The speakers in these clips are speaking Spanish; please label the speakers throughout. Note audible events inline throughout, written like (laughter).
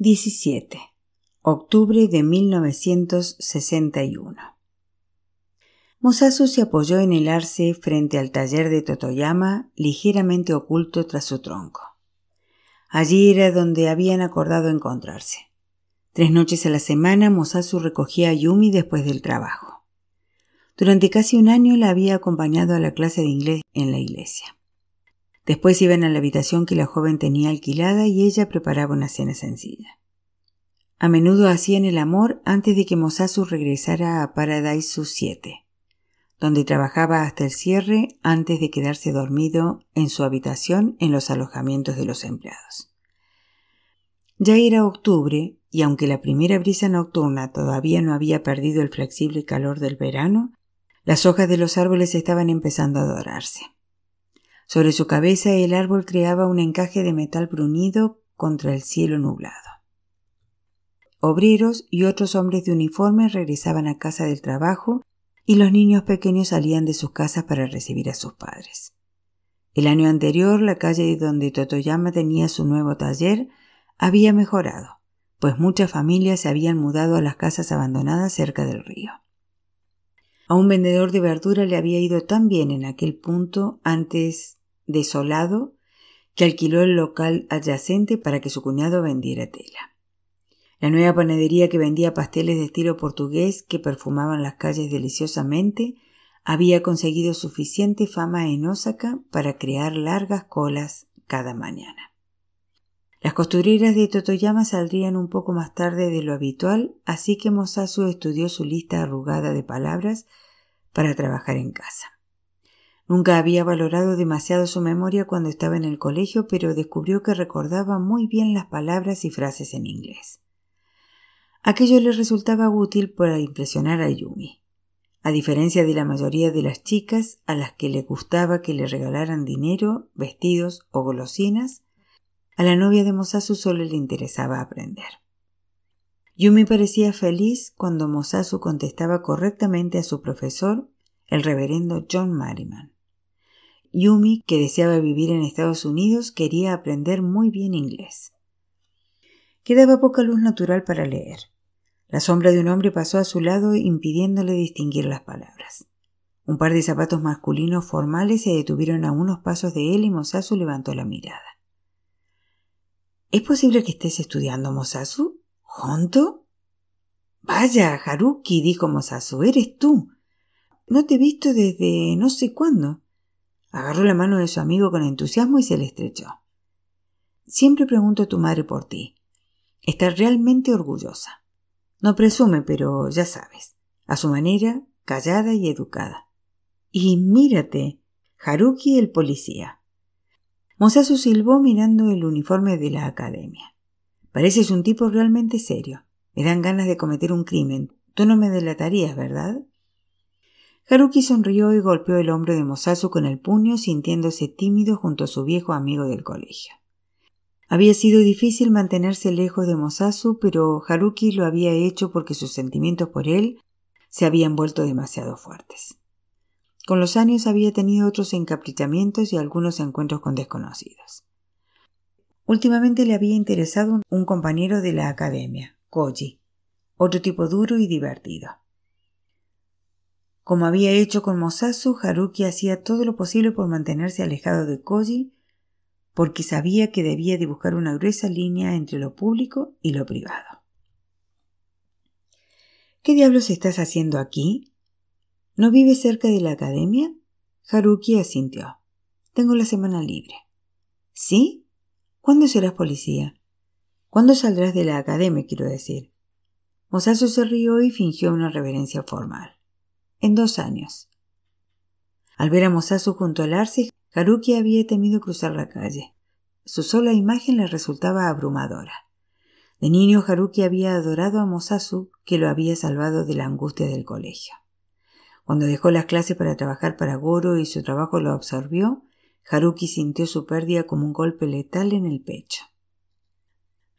Speaker 1: 17. Octubre de 1961. Mosasu se apoyó en el arce frente al taller de Totoyama, ligeramente oculto tras su tronco. Allí era donde habían acordado encontrarse. Tres noches a la semana Mosasu recogía a Yumi después del trabajo. Durante casi un año la había acompañado a la clase de inglés en la iglesia. Después iban a la habitación que la joven tenía alquilada y ella preparaba una cena sencilla. A menudo hacían el amor antes de que Mosasu regresara a Paradise 7, donde trabajaba hasta el cierre antes de quedarse dormido en su habitación en los alojamientos de los empleados. Ya era octubre y aunque la primera brisa nocturna todavía no había perdido el flexible calor del verano, las hojas de los árboles estaban empezando a dorarse. Sobre su cabeza el árbol creaba un encaje de metal brunido contra el cielo nublado. Obreros y otros hombres de uniforme regresaban a casa del trabajo y los niños pequeños salían de sus casas para recibir a sus padres. El año anterior la calle donde Totoyama tenía su nuevo taller había mejorado, pues muchas familias se habían mudado a las casas abandonadas cerca del río. A un vendedor de verdura le había ido tan bien en aquel punto antes desolado que alquiló el local adyacente para que su cuñado vendiera tela. La nueva panadería que vendía pasteles de estilo portugués que perfumaban las calles deliciosamente había conseguido suficiente fama en Osaka para crear largas colas cada mañana. Las costureras de Totoyama saldrían un poco más tarde de lo habitual, así que Mosasu estudió su lista arrugada de palabras para trabajar en casa. Nunca había valorado demasiado su memoria cuando estaba en el colegio, pero descubrió que recordaba muy bien las palabras y frases en inglés. Aquello le resultaba útil para impresionar a Yumi. A diferencia de la mayoría de las chicas a las que le gustaba que le regalaran dinero, vestidos o golosinas, a la novia de Mosasu solo le interesaba aprender. Yumi parecía feliz cuando Mosasu contestaba correctamente a su profesor, el reverendo John Merriman. Yumi, que deseaba vivir en Estados Unidos, quería aprender muy bien inglés. Quedaba poca luz natural para leer. La sombra de un hombre pasó a su lado impidiéndole distinguir las palabras. Un par de zapatos masculinos formales se detuvieron a unos pasos de él y Mosasu levantó la mirada. ¿Es posible que estés estudiando, Mosasu? ¿Junto? Vaya, Haruki, dijo Mosasu, eres tú. No te he visto desde no sé cuándo. Agarró la mano de su amigo con entusiasmo y se le estrechó. Siempre pregunto a tu madre por ti. Está realmente orgullosa. No presume, pero ya sabes, a su manera, callada y educada. Y mírate, Haruki el policía. Mosasu silbó mirando el uniforme de la academia. Pareces un tipo realmente serio. Me dan ganas de cometer un crimen. Tú no me delatarías, ¿verdad? Haruki sonrió y golpeó el hombro de Mosasu con el puño, sintiéndose tímido junto a su viejo amigo del colegio. Había sido difícil mantenerse lejos de Mosasu, pero Haruki lo había hecho porque sus sentimientos por él se habían vuelto demasiado fuertes. Con los años había tenido otros encaprichamientos y algunos encuentros con desconocidos. Últimamente le había interesado un compañero de la academia, Koji, otro tipo duro y divertido. Como había hecho con Mosasu, Haruki hacía todo lo posible por mantenerse alejado de Koji, porque sabía que debía dibujar una gruesa línea entre lo público y lo privado. ¿Qué diablos estás haciendo aquí? ¿No vives cerca de la academia? Haruki asintió. Tengo la semana libre. ¿Sí? ¿Cuándo serás policía? ¿Cuándo saldrás de la academia, quiero decir? Mosasu se rió y fingió una reverencia formal en dos años. Al ver a Mosasu junto al arce, Haruki había temido cruzar la calle. Su sola imagen le resultaba abrumadora. De niño Haruki había adorado a Mosasu, que lo había salvado de la angustia del colegio. Cuando dejó las clases para trabajar para Goro y su trabajo lo absorbió, Haruki sintió su pérdida como un golpe letal en el pecho.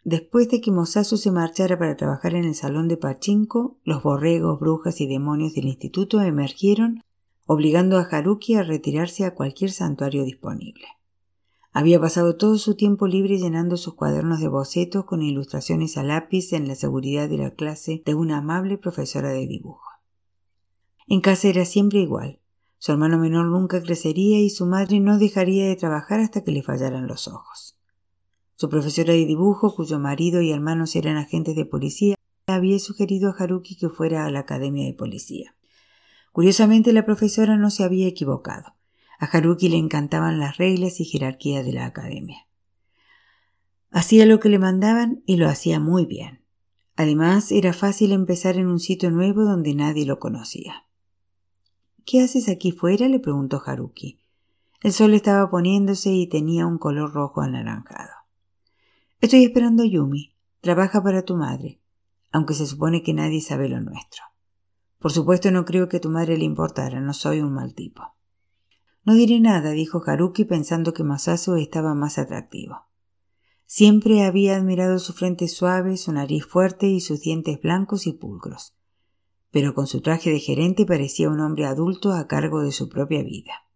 Speaker 1: Después de que Mosasu se marchara para trabajar en el salón de Pachinko, los borregos, brujas y demonios del instituto emergieron, obligando a Haruki a retirarse a cualquier santuario disponible. Había pasado todo su tiempo libre llenando sus cuadernos de bocetos con ilustraciones a lápiz en la seguridad de la clase de una amable profesora de dibujo. En casa era siempre igual. Su hermano menor nunca crecería y su madre no dejaría de trabajar hasta que le fallaran los ojos. Su profesora de dibujo, cuyo marido y hermanos eran agentes de policía, había sugerido a Haruki que fuera a la academia de policía. Curiosamente, la profesora no se había equivocado. A Haruki le encantaban las reglas y jerarquía de la academia. Hacía lo que le mandaban y lo hacía muy bien. Además, era fácil empezar en un sitio nuevo donde nadie lo conocía. ¿Qué haces aquí fuera? le preguntó Haruki. El sol estaba poniéndose y tenía un color rojo anaranjado. Estoy esperando a Yumi. Trabaja para tu madre, aunque se supone que nadie sabe lo nuestro. Por supuesto no creo que a tu madre le importara, no soy un mal tipo. No diré nada, dijo Haruki pensando que Masasu estaba más atractivo. Siempre había admirado su frente suave, su nariz fuerte y sus dientes blancos y pulcros. Pero con su traje de gerente parecía un hombre adulto a cargo de su propia vida.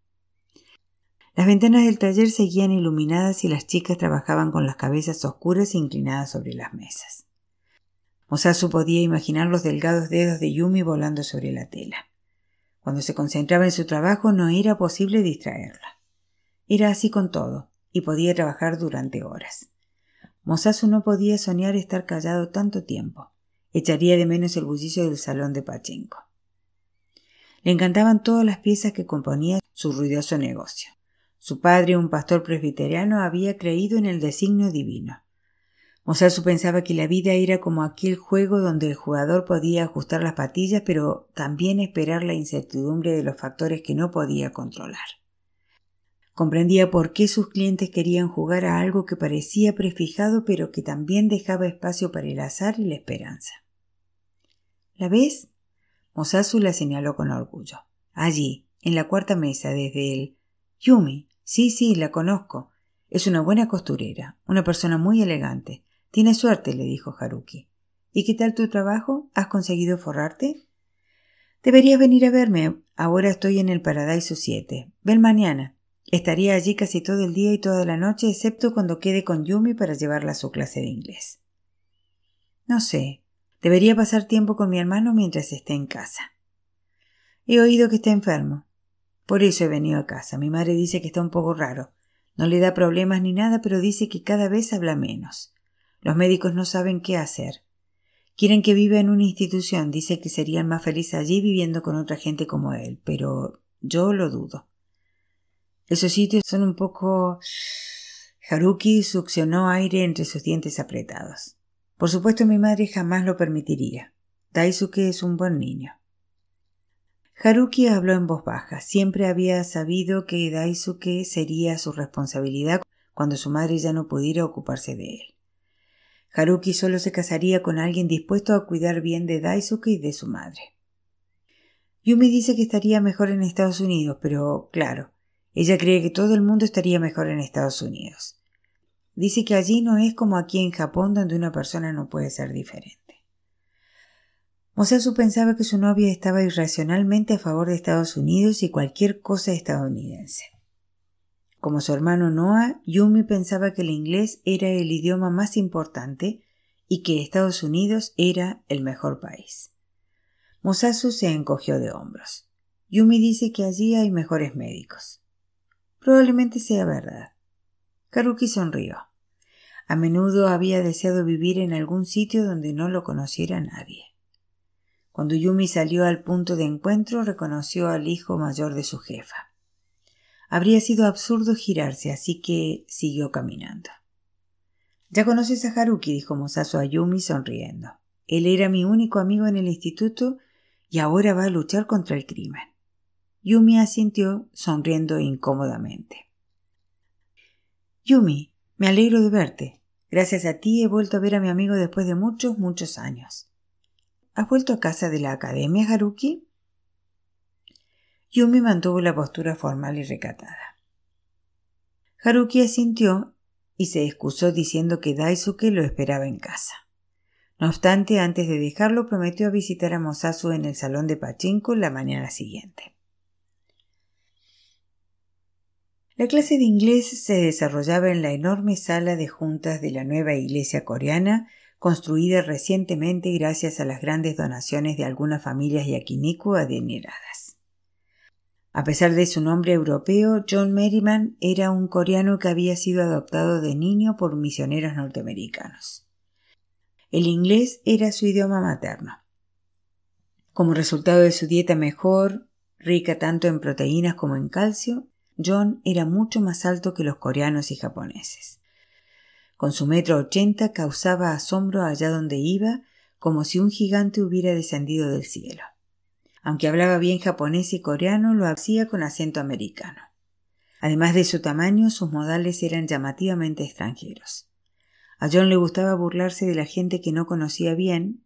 Speaker 1: Las ventanas del taller seguían iluminadas y las chicas trabajaban con las cabezas oscuras inclinadas sobre las mesas. Mosasu podía imaginar los delgados dedos de Yumi volando sobre la tela. Cuando se concentraba en su trabajo no era posible distraerla. Era así con todo, y podía trabajar durante horas. Mosasu no podía soñar estar callado tanto tiempo. Echaría de menos el bullicio del salón de Pachinko. Le encantaban todas las piezas que componía su ruidoso negocio. Su padre, un pastor presbiteriano, había creído en el designio divino. Mosasu pensaba que la vida era como aquel juego donde el jugador podía ajustar las patillas, pero también esperar la incertidumbre de los factores que no podía controlar. Comprendía por qué sus clientes querían jugar a algo que parecía prefijado, pero que también dejaba espacio para el azar y la esperanza. ¿La ves? Mosasu la señaló con orgullo. Allí, en la cuarta mesa, desde el Yumi. Sí, sí, la conozco. Es una buena costurera, una persona muy elegante. Tienes suerte, le dijo Haruki. ¿Y qué tal tu trabajo? ¿Has conseguido forrarte? Deberías venir a verme. Ahora estoy en el Paradiso 7. Ven mañana. Estaría allí casi todo el día y toda la noche, excepto cuando quede con Yumi para llevarla a su clase de inglés. No sé. Debería pasar tiempo con mi hermano mientras esté en casa. He oído que está enfermo. Por eso he venido a casa. Mi madre dice que está un poco raro. No le da problemas ni nada, pero dice que cada vez habla menos. Los médicos no saben qué hacer. Quieren que viva en una institución. Dice que serían más felices allí viviendo con otra gente como él, pero yo lo dudo. Esos sitios son un poco. Haruki succionó aire entre sus dientes apretados. Por supuesto mi madre jamás lo permitiría. Daisuke es un buen niño. Haruki habló en voz baja. Siempre había sabido que Daisuke sería su responsabilidad cuando su madre ya no pudiera ocuparse de él. Haruki solo se casaría con alguien dispuesto a cuidar bien de Daisuke y de su madre. Yumi dice que estaría mejor en Estados Unidos, pero claro, ella cree que todo el mundo estaría mejor en Estados Unidos. Dice que allí no es como aquí en Japón donde una persona no puede ser diferente. Mosasu pensaba que su novia estaba irracionalmente a favor de Estados Unidos y cualquier cosa estadounidense. Como su hermano Noah, Yumi pensaba que el inglés era el idioma más importante y que Estados Unidos era el mejor país. Mosasu se encogió de hombros. Yumi dice que allí hay mejores médicos. Probablemente sea verdad. Karuki sonrió. A menudo había deseado vivir en algún sitio donde no lo conociera nadie. Cuando Yumi salió al punto de encuentro, reconoció al hijo mayor de su jefa. Habría sido absurdo girarse, así que siguió caminando. Ya conoces a Haruki, dijo Mosasu a Yumi sonriendo. Él era mi único amigo en el instituto y ahora va a luchar contra el crimen. Yumi asintió, sonriendo incómodamente. Yumi, me alegro de verte. Gracias a ti he vuelto a ver a mi amigo después de muchos, muchos años. ¿Has vuelto a casa de la academia, Haruki? Yumi mantuvo la postura formal y recatada. Haruki asintió y se excusó diciendo que Daisuke lo esperaba en casa. No obstante, antes de dejarlo, prometió visitar a Mosasu en el salón de Pachinko la mañana siguiente. La clase de inglés se desarrollaba en la enorme sala de juntas de la nueva iglesia coreana, construida recientemente gracias a las grandes donaciones de algunas familias yakiniku adineradas. A pesar de su nombre europeo, John Merriman era un coreano que había sido adoptado de niño por misioneros norteamericanos. El inglés era su idioma materno. Como resultado de su dieta mejor, rica tanto en proteínas como en calcio, John era mucho más alto que los coreanos y japoneses. Con su metro ochenta causaba asombro allá donde iba, como si un gigante hubiera descendido del cielo. Aunque hablaba bien japonés y coreano, lo hacía con acento americano. Además de su tamaño, sus modales eran llamativamente extranjeros. A John le gustaba burlarse de la gente que no conocía bien,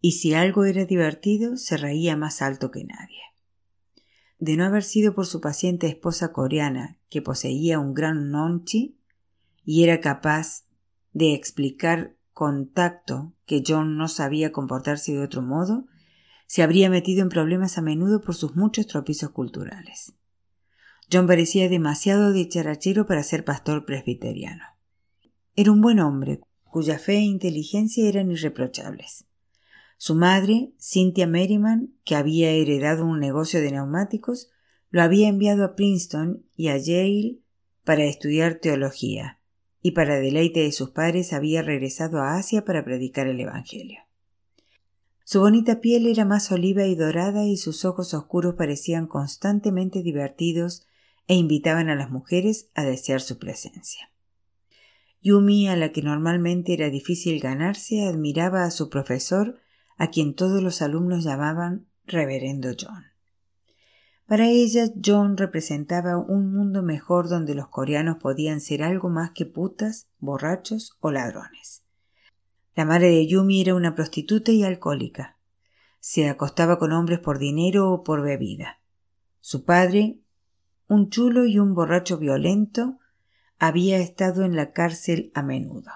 Speaker 1: y si algo era divertido, se reía más alto que nadie de no haber sido por su paciente esposa coreana, que poseía un gran nonchi y era capaz de explicar con tacto que John no sabía comportarse de otro modo, se habría metido en problemas a menudo por sus muchos tropiezos culturales. John parecía demasiado dicharachero para ser pastor presbiteriano. Era un buen hombre, cuya fe e inteligencia eran irreprochables. Su madre, Cynthia Merriman, que había heredado un negocio de neumáticos, lo había enviado a Princeton y a Yale para estudiar teología, y para deleite de sus padres había regresado a Asia para predicar el Evangelio. Su bonita piel era más oliva y dorada y sus ojos oscuros parecían constantemente divertidos e invitaban a las mujeres a desear su presencia. Yumi, a la que normalmente era difícil ganarse, admiraba a su profesor a quien todos los alumnos llamaban Reverendo John. Para ella, John representaba un mundo mejor donde los coreanos podían ser algo más que putas, borrachos o ladrones. La madre de Yumi era una prostituta y alcohólica. Se acostaba con hombres por dinero o por bebida. Su padre, un chulo y un borracho violento, había estado en la cárcel a menudo.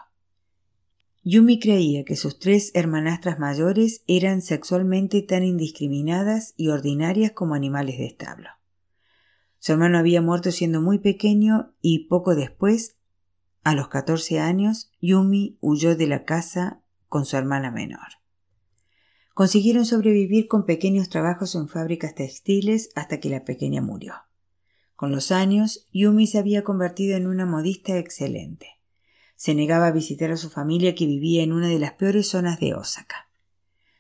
Speaker 1: Yumi creía que sus tres hermanastras mayores eran sexualmente tan indiscriminadas y ordinarias como animales de establo. Su hermano había muerto siendo muy pequeño y poco después, a los catorce años, Yumi huyó de la casa con su hermana menor. Consiguieron sobrevivir con pequeños trabajos en fábricas textiles hasta que la pequeña murió. Con los años, Yumi se había convertido en una modista excelente. Se negaba a visitar a su familia que vivía en una de las peores zonas de Osaka.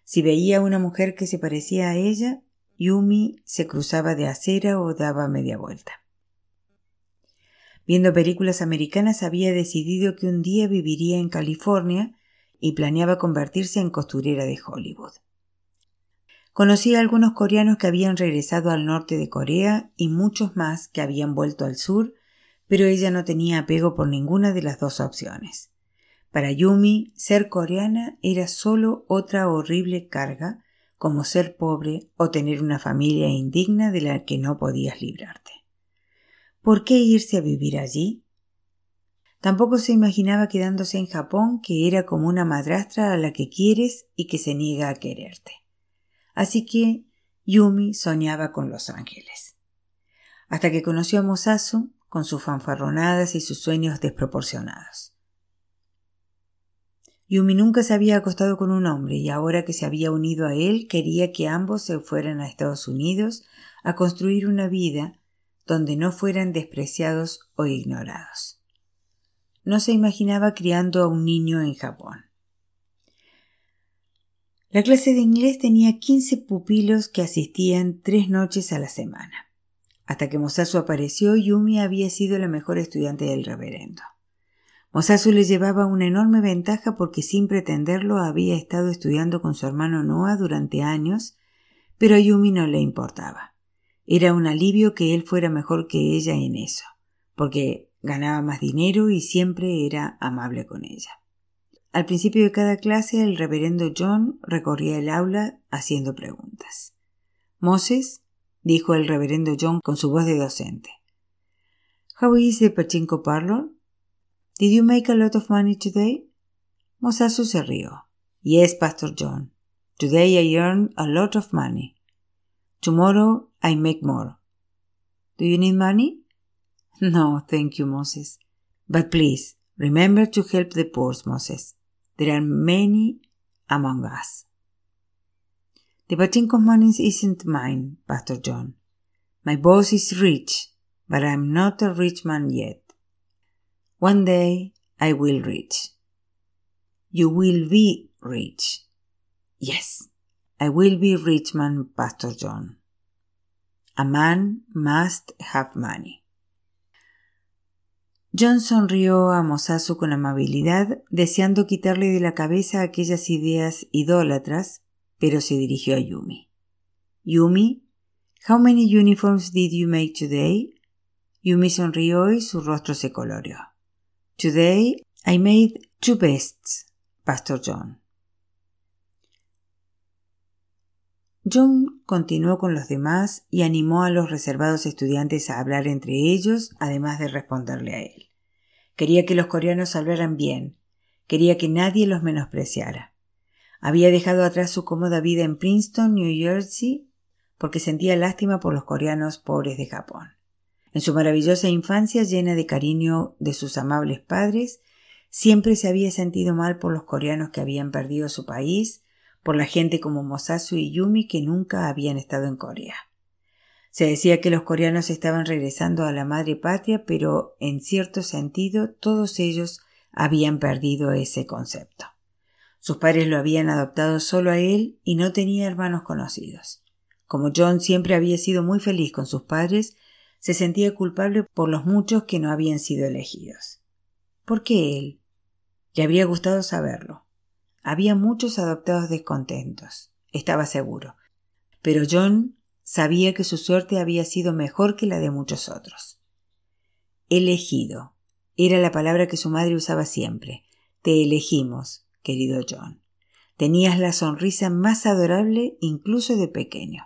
Speaker 1: Si veía a una mujer que se parecía a ella, Yumi se cruzaba de acera o daba media vuelta. Viendo películas americanas había decidido que un día viviría en California y planeaba convertirse en costurera de Hollywood. Conocía a algunos coreanos que habían regresado al norte de Corea y muchos más que habían vuelto al sur pero ella no tenía apego por ninguna de las dos opciones. Para Yumi, ser coreana era solo otra horrible carga, como ser pobre o tener una familia indigna de la que no podías librarte. ¿Por qué irse a vivir allí? Tampoco se imaginaba quedándose en Japón, que era como una madrastra a la que quieres y que se niega a quererte. Así que Yumi soñaba con Los Ángeles. Hasta que conoció a Mosasu, con sus fanfarronadas y sus sueños desproporcionados. Yumi nunca se había acostado con un hombre y ahora que se había unido a él quería que ambos se fueran a Estados Unidos a construir una vida donde no fueran despreciados o ignorados. No se imaginaba criando a un niño en Japón. La clase de inglés tenía quince pupilos que asistían tres noches a la semana. Hasta que Mosasu apareció, Yumi había sido la mejor estudiante del reverendo. Mosasu le llevaba una enorme ventaja porque sin pretenderlo había estado estudiando con su hermano Noah durante años, pero a Yumi no le importaba. Era un alivio que él fuera mejor que ella en eso, porque ganaba más dinero y siempre era amable con ella. Al principio de cada clase el reverendo John recorría el aula haciendo preguntas. Moses dijo el reverendo John con su voz de docente. How is the pachinko parlor? Did you make a lot of money today? Mosasu se rió. Yes, Pastor John. Today I earned a lot of money. Tomorrow I make more. Do you need money? (laughs) No, thank you, Moses. But please, remember to help the poor, Moses. There are many among us. The Pachinko money isn't mine, Pastor John. My boss is rich, but I'm not a rich man yet. One day I will reach. You will be rich. Yes, I will be rich man, Pastor John. A man must have money. John sonrió a Mosasu con amabilidad, deseando quitarle de la cabeza aquellas ideas idólatras, pero se dirigió a Yumi. Yumi, how many uniforms did you make today? Yumi sonrió y su rostro se coloreó. Today I made two vests, Pastor John. John continuó con los demás y animó a los reservados estudiantes a hablar entre ellos, además de responderle a él. Quería que los coreanos hablaran bien, quería que nadie los menospreciara. Había dejado atrás su cómoda vida en Princeton, New Jersey, porque sentía lástima por los coreanos pobres de Japón. En su maravillosa infancia llena de cariño de sus amables padres, siempre se había sentido mal por los coreanos que habían perdido su país, por la gente como Mosasu y Yumi que nunca habían estado en Corea. Se decía que los coreanos estaban regresando a la madre patria, pero en cierto sentido todos ellos habían perdido ese concepto. Sus padres lo habían adoptado solo a él y no tenía hermanos conocidos. Como John siempre había sido muy feliz con sus padres, se sentía culpable por los muchos que no habían sido elegidos. ¿Por qué él? Le habría gustado saberlo. Había muchos adoptados descontentos, estaba seguro. Pero John sabía que su suerte había sido mejor que la de muchos otros. Elegido era la palabra que su madre usaba siempre. Te elegimos, querido John. Tenías la sonrisa más adorable incluso de pequeño.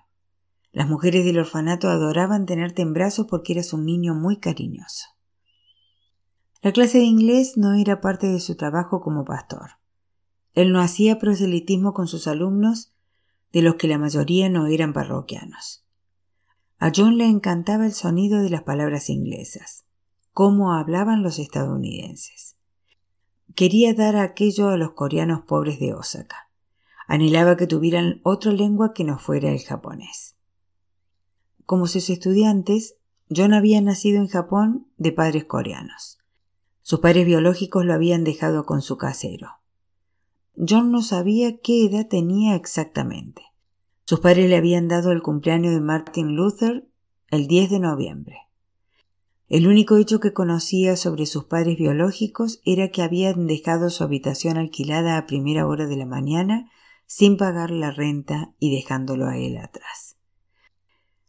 Speaker 1: Las mujeres del orfanato adoraban tenerte en brazos porque eras un niño muy cariñoso. La clase de inglés no era parte de su trabajo como pastor. Él no hacía proselitismo con sus alumnos, de los que la mayoría no eran parroquianos. A John le encantaba el sonido de las palabras inglesas, cómo hablaban los estadounidenses. Quería dar aquello a los coreanos pobres de Osaka. Anhelaba que tuvieran otra lengua que no fuera el japonés. Como sus estudiantes, John había nacido en Japón de padres coreanos. Sus padres biológicos lo habían dejado con su casero. John no sabía qué edad tenía exactamente. Sus padres le habían dado el cumpleaños de Martin Luther el 10 de noviembre. El único hecho que conocía sobre sus padres biológicos era que habían dejado su habitación alquilada a primera hora de la mañana sin pagar la renta y dejándolo a él atrás.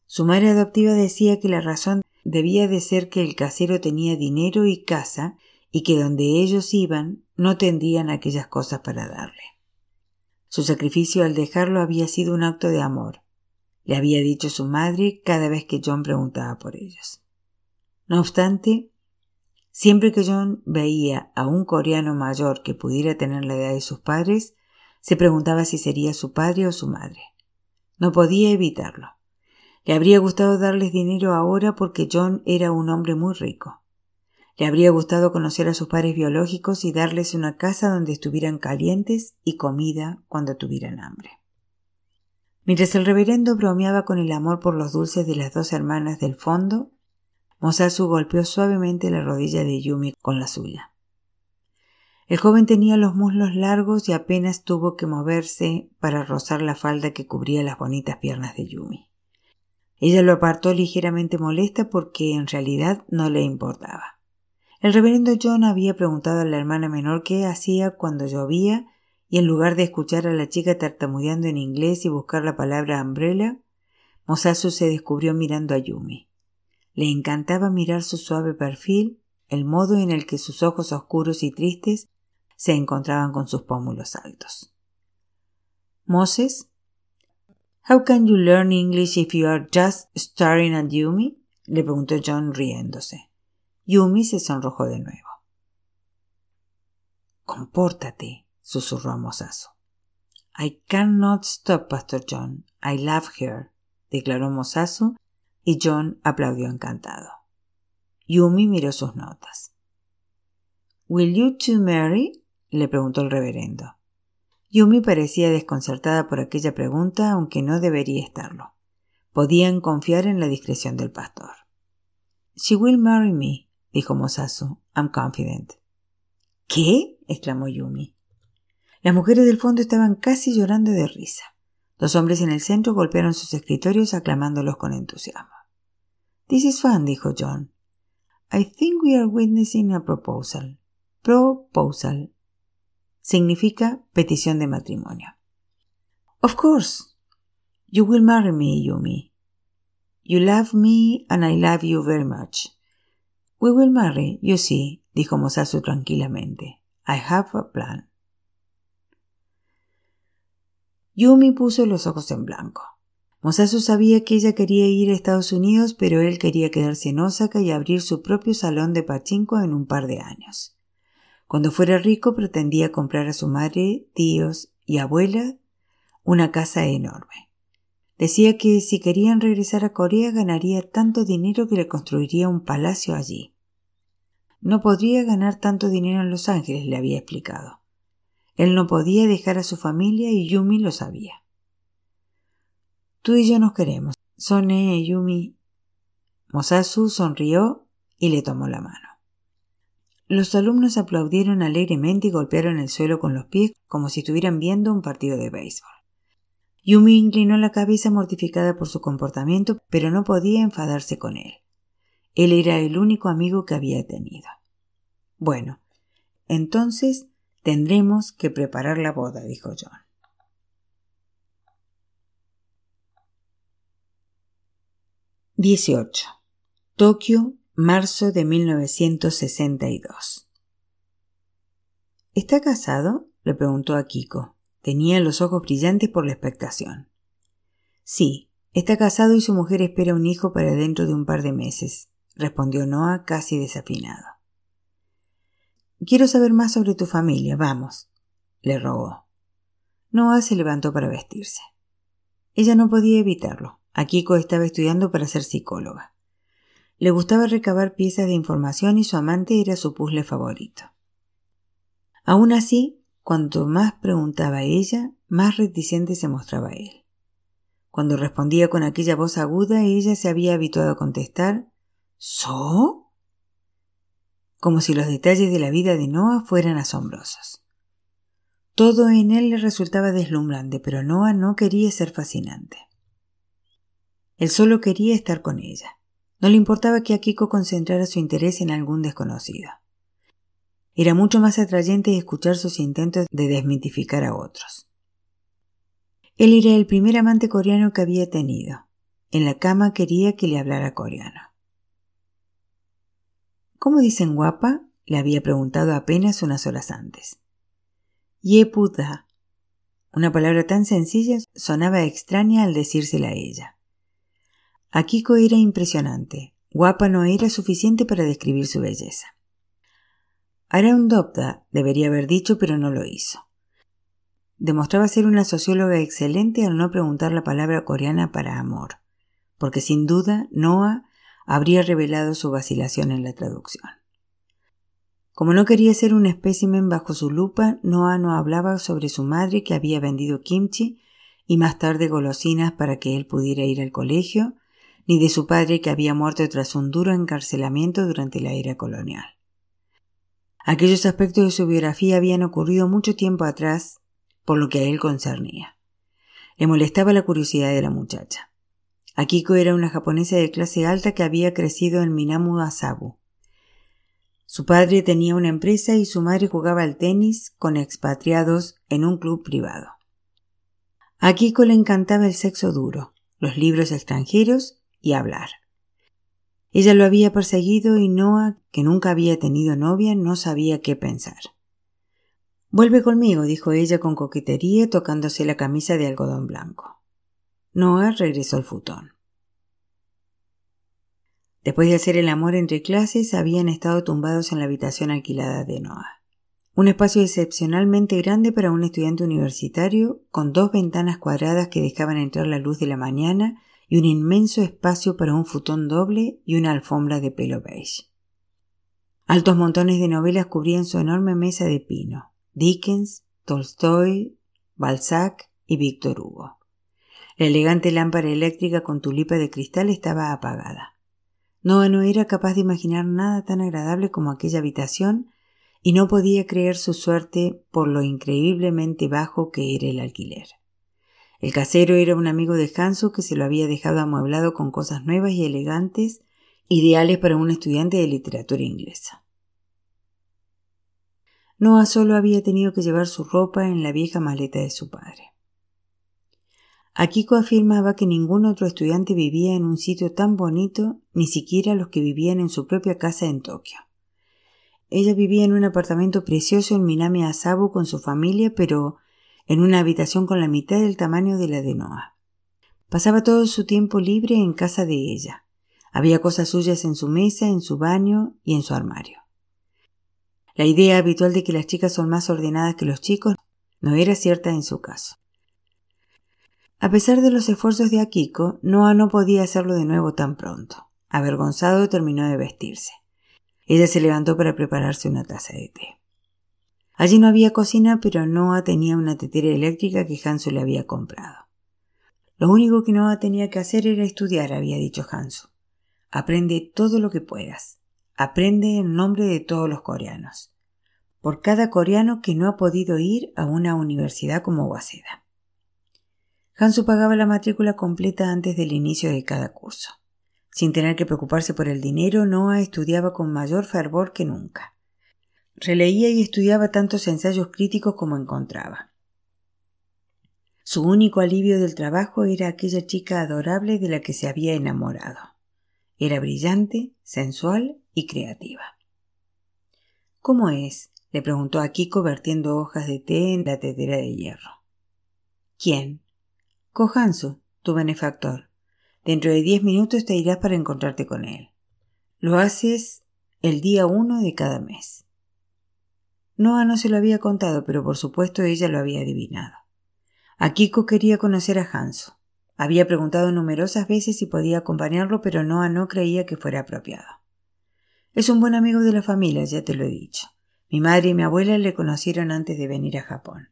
Speaker 1: Su madre adoptiva decía que la razón debía de ser que el casero tenía dinero y casa y que donde ellos iban no tendrían aquellas cosas para darle. Su sacrificio al dejarlo había sido un acto de amor, le había dicho su madre cada vez que John preguntaba por ellos. No obstante, siempre que John veía a un coreano mayor que pudiera tener la edad de sus padres, se preguntaba si sería su padre o su madre. No podía evitarlo. Le habría gustado darles dinero ahora porque John era un hombre muy rico. Le habría gustado conocer a sus padres biológicos y darles una casa donde estuvieran calientes y comida cuando tuvieran hambre. Mientras el reverendo bromeaba con el amor por los dulces de las dos hermanas del fondo, Mosasu golpeó suavemente la rodilla de Yumi con la suya. El joven tenía los muslos largos y apenas tuvo que moverse para rozar la falda que cubría las bonitas piernas de Yumi. Ella lo apartó ligeramente molesta porque en realidad no le importaba. El reverendo John había preguntado a la hermana menor qué hacía cuando llovía y en lugar de escuchar a la chica tartamudeando en inglés y buscar la palabra umbrella, Mosasu se descubrió mirando a Yumi. Le encantaba mirar su suave perfil, el modo en el que sus ojos oscuros y tristes se encontraban con sus pómulos altos. Moses, how can you learn English if you are just staring at Yumi? le preguntó John riéndose. Yumi se sonrojó de nuevo. Compórtate, susurró a. I cannot stop, Pastor John. I love her, declaró Mosasu, y John aplaudió encantado. Yumi miró sus notas. ¿Will you two marry? le preguntó el reverendo. Yumi parecía desconcertada por aquella pregunta, aunque no debería estarlo. Podían confiar en la discreción del pastor. She will marry me, dijo Mosasu. I'm confident. ¿Qué? exclamó Yumi. Las mujeres del fondo estaban casi llorando de risa. Los hombres en el centro golpearon sus escritorios aclamándolos con entusiasmo. This is fun, dijo John. I think we are witnessing a proposal. Proposal. Significa petición de matrimonio. Of course. You will marry me, Yumi. You love me and I love you very much. We will marry, you see, dijo Mosasu tranquilamente. I have a plan. Yumi puso los ojos en blanco. Mosasu sabía que ella quería ir a Estados Unidos, pero él quería quedarse en Osaka y abrir su propio salón de pachinko en un par de años. Cuando fuera rico pretendía comprar a su madre, tíos y abuela una casa enorme. Decía que si querían regresar a Corea ganaría tanto dinero que le construiría un palacio allí. No podría ganar tanto dinero en Los Ángeles, le había explicado. Él no podía dejar a su familia y Yumi lo sabía. Tú y yo nos queremos. Sone Yumi. Mosasu sonrió y le tomó la mano. Los alumnos aplaudieron alegremente y golpearon el suelo con los pies como si estuvieran viendo un partido de béisbol. Yumi inclinó la cabeza mortificada por su comportamiento, pero no podía enfadarse con él. Él era el único amigo que había tenido. Bueno, entonces Tendremos que preparar la boda, dijo John. «18. Tokio, marzo de 1962. ¿Está casado? le preguntó a Kiko. Tenía los ojos brillantes por la expectación. Sí, está casado y su mujer espera un hijo para dentro de un par de meses, respondió Noah casi desafinado. Quiero saber más sobre tu familia, vamos, le rogó. Noah se levantó para vestirse. Ella no podía evitarlo. Akiko estaba estudiando para ser psicóloga. Le gustaba recabar piezas de información y su amante era su puzzle favorito. Aún así, cuanto más preguntaba ella, más reticente se mostraba él. Cuando respondía con aquella voz aguda, ella se había habituado a contestar ¿So? como si los detalles de la vida de Noah fueran asombrosos. Todo en él le resultaba deslumbrante, pero Noah no quería ser fascinante. Él solo quería estar con ella. No le importaba que Akiko concentrara su interés en algún desconocido. Era mucho más atrayente escuchar sus intentos de desmitificar a otros. Él era el primer amante coreano que había tenido. En la cama quería que le hablara coreano. ¿Cómo dicen guapa? le había preguntado apenas unas horas antes. Yepuda. Una palabra tan sencilla sonaba extraña al decírsela a ella. Akiko era impresionante. Guapa no era suficiente para describir su belleza. Dopda debería haber dicho, pero no lo hizo. Demostraba ser una socióloga excelente al no preguntar la palabra coreana para amor, porque sin duda Noah habría revelado su vacilación en la traducción. Como no quería ser un espécimen bajo su lupa, Noah no hablaba sobre su madre que había vendido kimchi y más tarde golosinas para que él pudiera ir al colegio, ni de su padre que había muerto tras un duro encarcelamiento durante la era colonial. Aquellos aspectos de su biografía habían ocurrido mucho tiempo atrás, por lo que a él concernía. Le molestaba la curiosidad de la muchacha. Akiko era una japonesa de clase alta que había crecido en Minamu Asabu. Su padre tenía una empresa y su madre jugaba al tenis con expatriados en un club privado. A Akiko le encantaba el sexo duro, los libros extranjeros y hablar. Ella lo había perseguido y Noah, que nunca había tenido novia, no sabía qué pensar. Vuelve conmigo, dijo ella con coquetería tocándose la camisa de algodón blanco. Noah regresó al futón. Después de hacer el amor entre clases, habían estado tumbados en la habitación alquilada de Noah. Un espacio excepcionalmente grande para un estudiante universitario, con dos ventanas cuadradas que dejaban entrar la luz de la mañana y un inmenso espacio para un futón doble y una alfombra de pelo beige. Altos montones de novelas cubrían su enorme mesa de pino. Dickens, Tolstoy, Balzac y Víctor Hugo. La elegante lámpara eléctrica con tulipa de cristal estaba apagada. Noah no era capaz de imaginar nada tan agradable como aquella habitación y no podía creer su suerte por lo increíblemente bajo que era el alquiler. El casero era un amigo de Hanso que se lo había dejado amueblado con cosas nuevas y elegantes, ideales para un estudiante de literatura inglesa. Noah solo había tenido que llevar su ropa en la vieja maleta de su padre. Akiko afirmaba que ningún otro estudiante vivía en un sitio tan bonito, ni siquiera los que vivían en su propia casa en Tokio. Ella vivía en un apartamento precioso en Minami Asabu con su familia, pero en una habitación con la mitad del tamaño de la de Noah. Pasaba todo su tiempo libre en casa de ella. Había cosas suyas en su mesa, en su baño y en su armario. La idea habitual de que las chicas son más ordenadas que los chicos no era cierta en su caso. A pesar de los esfuerzos de Akiko, Noah no podía hacerlo de nuevo tan pronto. Avergonzado terminó de vestirse. Ella se levantó para prepararse una taza de té. Allí no había cocina, pero Noah tenía una tetera eléctrica que Hansu le había comprado. Lo único que Noah tenía que hacer era estudiar, había dicho Hansu. Aprende todo lo que puedas. Aprende en nombre de todos los coreanos. Por cada coreano que no ha podido ir a una universidad como Waseda. Hansu pagaba la matrícula completa antes del inicio de cada curso. Sin tener que preocuparse por el dinero, Noah estudiaba con mayor fervor que nunca. Releía y estudiaba tantos ensayos críticos como encontraba. Su único alivio del trabajo era aquella chica adorable de la que se había enamorado. Era brillante, sensual y creativa. ¿Cómo es? le preguntó a Kiko vertiendo hojas de té en la tetera de hierro. ¿Quién? Cojanzo, tu benefactor. Dentro de diez minutos te irás para encontrarte con él. Lo haces el día uno de cada mes. Noah no se lo había contado, pero por supuesto ella lo había adivinado. Akiko quería conocer a Hanso. Había preguntado numerosas veces si podía acompañarlo, pero Noah no creía que fuera apropiado. Es un buen amigo de la familia, ya te lo he dicho. Mi madre y mi abuela le conocieron antes de venir a Japón.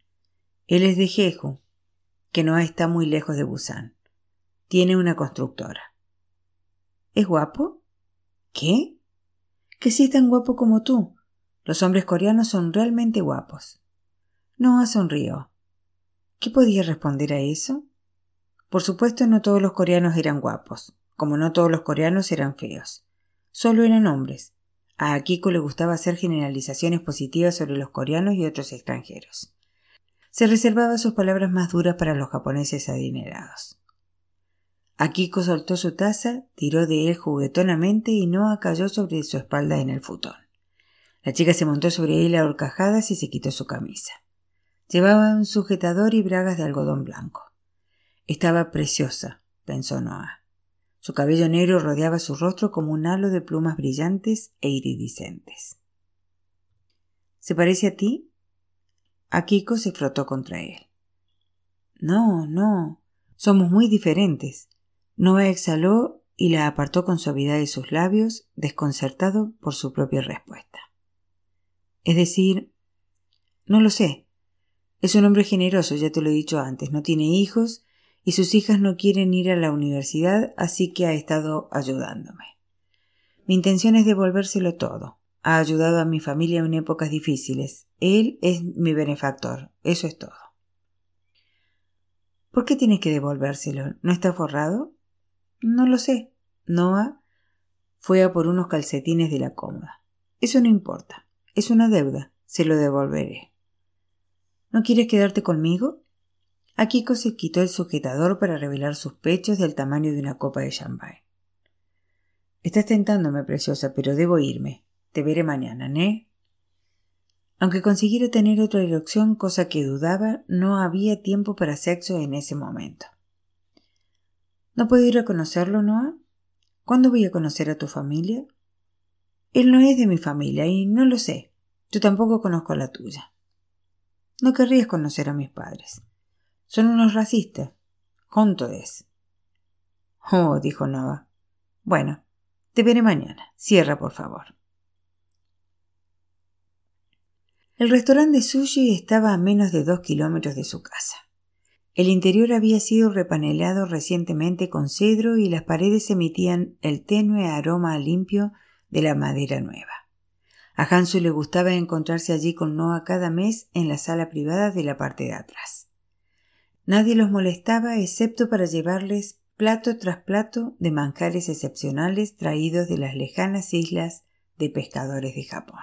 Speaker 1: Él es de Jeju, que no está muy lejos de Busan. Tiene una constructora. ¿Es guapo? ¿Qué? Que sí es tan guapo como tú. Los hombres coreanos son realmente guapos. Noah sonrió. ¿Qué podía responder a eso? Por supuesto, no todos los coreanos eran guapos, como no todos los coreanos eran feos. Solo eran hombres. A Akiko le gustaba hacer generalizaciones positivas sobre los coreanos y otros extranjeros se reservaba sus palabras más duras para los japoneses adinerados. Akiko soltó su taza, tiró de él juguetonamente y Noah cayó sobre su espalda en el futón. La chica se montó sobre él a horcajadas y se quitó su camisa. Llevaba un sujetador y bragas de algodón blanco. Estaba preciosa, pensó Noah. Su cabello negro rodeaba su rostro como un halo de plumas brillantes e iridiscentes. ¿Se parece a ti? Akiko se frotó contra él. No, no. Somos muy diferentes. Noah exhaló y la apartó con suavidad de sus labios, desconcertado por su propia respuesta. Es decir, no lo sé. Es un hombre generoso, ya te lo he dicho antes, no tiene hijos y sus hijas no quieren ir a la universidad, así que ha estado ayudándome. Mi intención es devolvérselo todo. Ha ayudado a mi familia en épocas difíciles. Él es mi benefactor. Eso es todo. ¿Por qué tienes que devolvérselo? ¿No está forrado? No lo sé. Noah fue a por unos calcetines de la cómoda. Eso no importa. Es una deuda. Se lo devolveré. ¿No quieres quedarte conmigo? Akiko se quitó el sujetador para revelar sus pechos del tamaño de una copa de champagne. Estás tentándome, preciosa, pero debo irme. Te veré mañana, ¿eh? Aunque consiguiera tener otra erección, cosa que dudaba, no había tiempo para sexo en ese momento. ¿No puedo ir a conocerlo, Noah? ¿Cuándo voy a conocer a tu familia? Él no es de mi familia y no lo sé. Yo tampoco conozco la tuya. No querrías conocer a mis padres. Son unos racistas. Junto es. Oh, dijo Noah. Bueno, te veré mañana. Cierra, por favor. El restaurante de sushi estaba a menos de dos kilómetros de su casa. El interior había sido repanelado recientemente con cedro y las paredes emitían el tenue aroma limpio de la madera nueva. A Hansu le gustaba encontrarse allí con Noah cada mes en la sala privada de la parte de atrás. Nadie los molestaba excepto para llevarles plato tras plato de manjares excepcionales traídos de las lejanas islas de pescadores de Japón.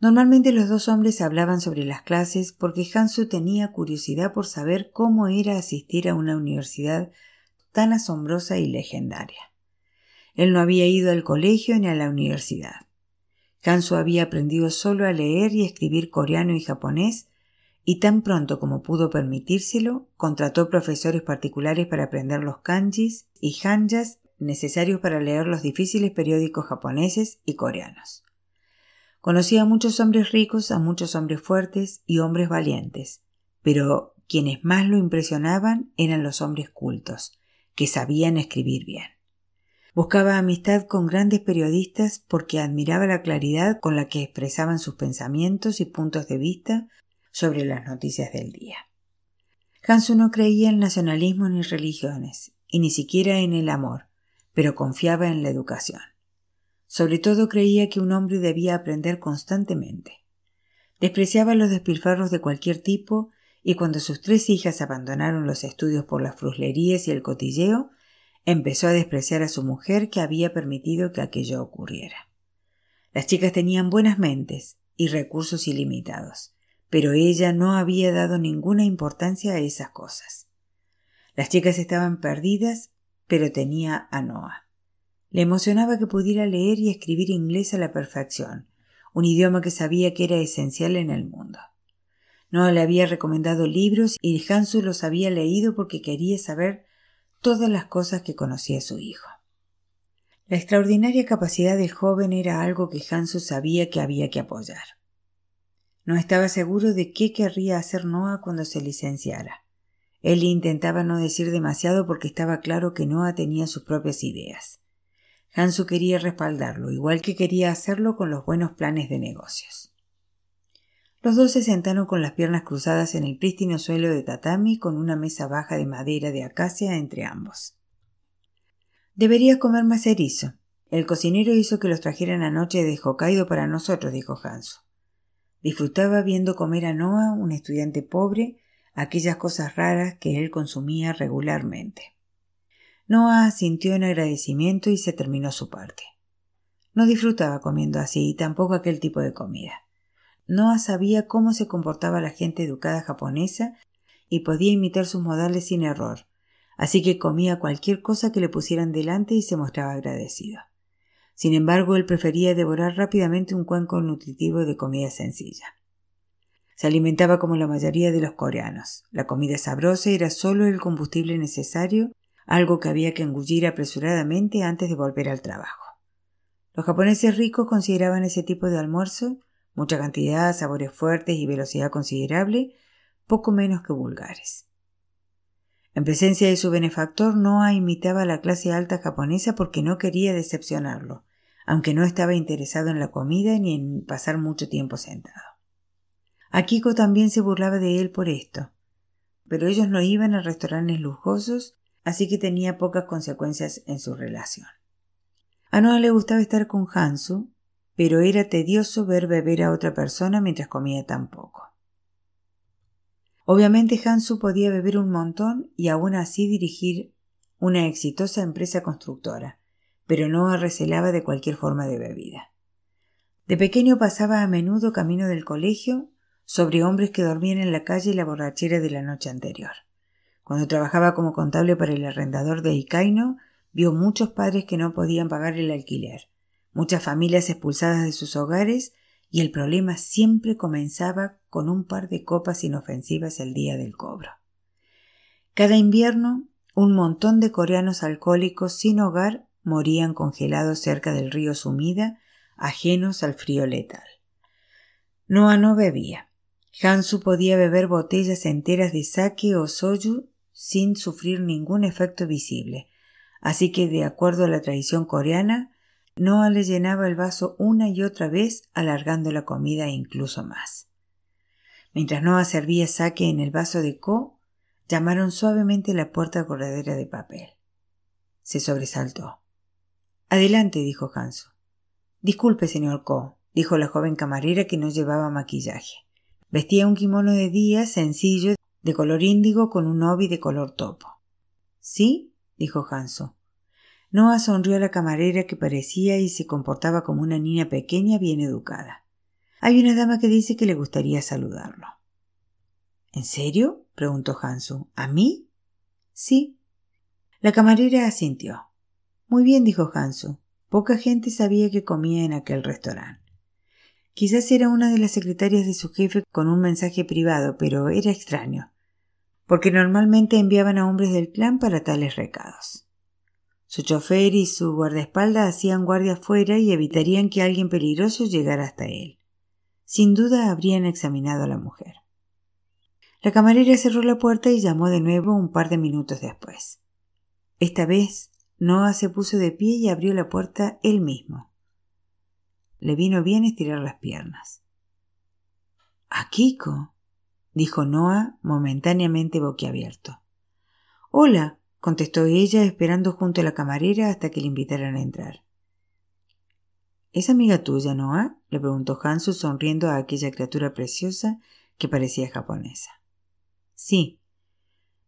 Speaker 1: Normalmente los dos hombres hablaban sobre las clases porque Hansu tenía curiosidad por saber cómo era asistir a una universidad tan asombrosa y legendaria. Él no había ido al colegio ni a la universidad. Hansu había aprendido solo a leer y escribir coreano y japonés y tan pronto como pudo permitírselo, contrató profesores particulares para aprender los kanjis y hanjas necesarios para leer los difíciles periódicos japoneses y coreanos. Conocía a muchos hombres ricos, a muchos hombres fuertes y hombres valientes, pero quienes más lo impresionaban eran los hombres cultos, que sabían escribir bien. Buscaba amistad con grandes periodistas porque admiraba la claridad con la que expresaban sus pensamientos y puntos de vista sobre las noticias del día. Hansu no creía en nacionalismo ni religiones, y ni siquiera en el amor, pero confiaba en la educación. Sobre todo creía que un hombre debía aprender constantemente. Despreciaba los despilfarros de cualquier tipo y cuando sus tres hijas abandonaron los estudios por las fruslerías y el cotilleo, empezó a despreciar a su mujer que había permitido que aquello ocurriera. Las chicas tenían buenas mentes y recursos ilimitados, pero ella no había dado ninguna importancia a esas cosas. Las chicas estaban perdidas, pero tenía a Noah. Le emocionaba que pudiera leer y escribir inglés a la perfección, un idioma que sabía que era esencial en el mundo. Noah le había recomendado libros y Hansu los había leído porque quería saber todas las cosas que conocía su hijo. La extraordinaria capacidad del joven era algo que Hansu sabía que había que apoyar. No estaba seguro de qué querría hacer Noah cuando se licenciara. Él intentaba no decir demasiado porque estaba claro que Noah tenía sus propias ideas. Hansu quería respaldarlo, igual que quería hacerlo con los buenos planes de negocios. Los dos se sentaron con las piernas cruzadas en el prístino suelo de tatami con una mesa baja de madera de acacia entre ambos. Deberías comer más erizo. El cocinero hizo que los trajeran anoche de Hokkaido para nosotros, dijo Hansu. Disfrutaba viendo comer a Noah, un estudiante pobre, aquellas cosas raras que él consumía regularmente. Noah sintió en agradecimiento y se terminó su parte. No disfrutaba comiendo así y tampoco aquel tipo de comida. Noah sabía cómo se comportaba la gente educada japonesa y podía imitar sus modales sin error, así que comía cualquier cosa que le pusieran delante y se mostraba agradecido. Sin embargo, él prefería devorar rápidamente un cuenco nutritivo de comida sencilla. Se alimentaba como la mayoría de los coreanos. La comida sabrosa era solo el combustible necesario, algo que había que engullir apresuradamente antes de volver al trabajo. Los japoneses ricos consideraban ese tipo de almuerzo, mucha cantidad, sabores fuertes y velocidad considerable, poco menos que vulgares. En presencia de su benefactor, Noah imitaba a la clase alta japonesa porque no quería decepcionarlo, aunque no estaba interesado en la comida ni en pasar mucho tiempo sentado. Akiko también se burlaba de él por esto, pero ellos no iban a restaurantes lujosos, así que tenía pocas consecuencias en su relación. A Noah le gustaba estar con Hansu, pero era tedioso ver beber a otra persona mientras comía tan poco. Obviamente Hansu podía beber un montón y aún así dirigir una exitosa empresa constructora, pero no recelaba de cualquier forma de bebida. De pequeño pasaba a menudo camino del colegio sobre hombres que dormían en la calle y la borrachera de la noche anterior. Cuando trabajaba como contable para el arrendador de Icaino, vio muchos padres que no podían pagar el alquiler, muchas familias expulsadas de sus hogares y el problema siempre comenzaba con un par de copas inofensivas el día del cobro. Cada invierno, un montón de coreanos alcohólicos sin hogar morían congelados cerca del río Sumida, ajenos al frío letal. Noah no bebía. Hansu podía beber botellas enteras de sake o soju sin sufrir ningún efecto visible, así que, de acuerdo a la tradición coreana, Noah le llenaba el vaso una y otra vez, alargando la comida incluso más. Mientras Noah servía saque en el vaso de Co, llamaron suavemente a la puerta corredera de papel. Se sobresaltó. Adelante, dijo Hanso. Disculpe, señor Co, dijo la joven camarera que no llevaba maquillaje. Vestía un kimono de día sencillo, de color índigo, con un obi de color topo. ¿Sí? dijo Hanso. Noah sonrió a la camarera que parecía y se comportaba como una niña pequeña bien educada. Hay una dama que dice que le gustaría saludarlo. ¿En serio? preguntó Hansu. ¿A mí? Sí. La camarera asintió. Muy bien, dijo Hansu. Poca gente sabía que comía en aquel restaurante. Quizás era una de las secretarias de su jefe con un mensaje privado, pero era extraño, porque normalmente enviaban a hombres del clan para tales recados. Su chofer y su guardaespaldas hacían guardia fuera y evitarían que alguien peligroso llegara hasta él. Sin duda habrían examinado a la mujer. La camarera cerró la puerta y llamó de nuevo un par de minutos después. Esta vez Noah se puso de pie y abrió la puerta él mismo. Le vino bien estirar las piernas. ¿A Kiko? dijo Noah momentáneamente boquiabierto. Hola, contestó ella esperando junto a la camarera hasta que le invitaran a entrar. ¿Es amiga tuya, Noah? le preguntó Hansu sonriendo a aquella criatura preciosa que parecía japonesa. Sí.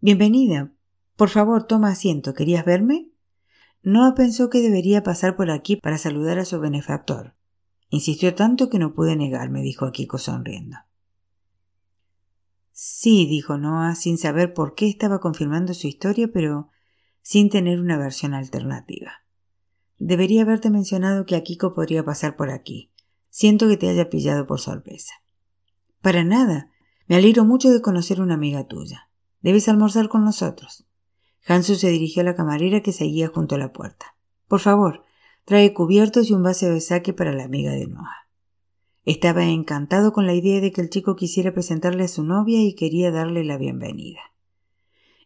Speaker 1: Bienvenida. Por favor, toma asiento. ¿Querías verme? Noah pensó que debería pasar por aquí para saludar a su benefactor. Insistió tanto que no pude negarme, dijo Akiko sonriendo. Sí, dijo Noah, sin saber por qué estaba confirmando su historia, pero sin tener una versión alternativa. Debería haberte mencionado que Akiko podría pasar por aquí. Siento que te haya pillado por sorpresa. Para nada. Me alegro mucho de conocer una amiga tuya. Debes almorzar con nosotros. Hansu se dirigió a la camarera que seguía junto a la puerta. Por favor, trae cubiertos y un vaso de saque para la amiga de Noah. Estaba encantado con la idea de que el chico quisiera presentarle a su novia y quería darle la bienvenida.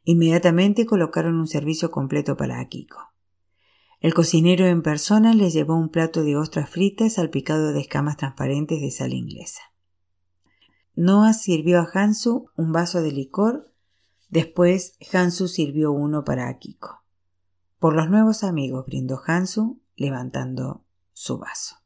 Speaker 1: Inmediatamente colocaron un servicio completo para Akiko. El cocinero en persona le llevó un plato de ostras fritas salpicado de escamas transparentes de sal inglesa. Noah sirvió a Hansu un vaso de licor, después Hansu sirvió uno para Akiko. Por los nuevos amigos brindó Hansu levantando su vaso.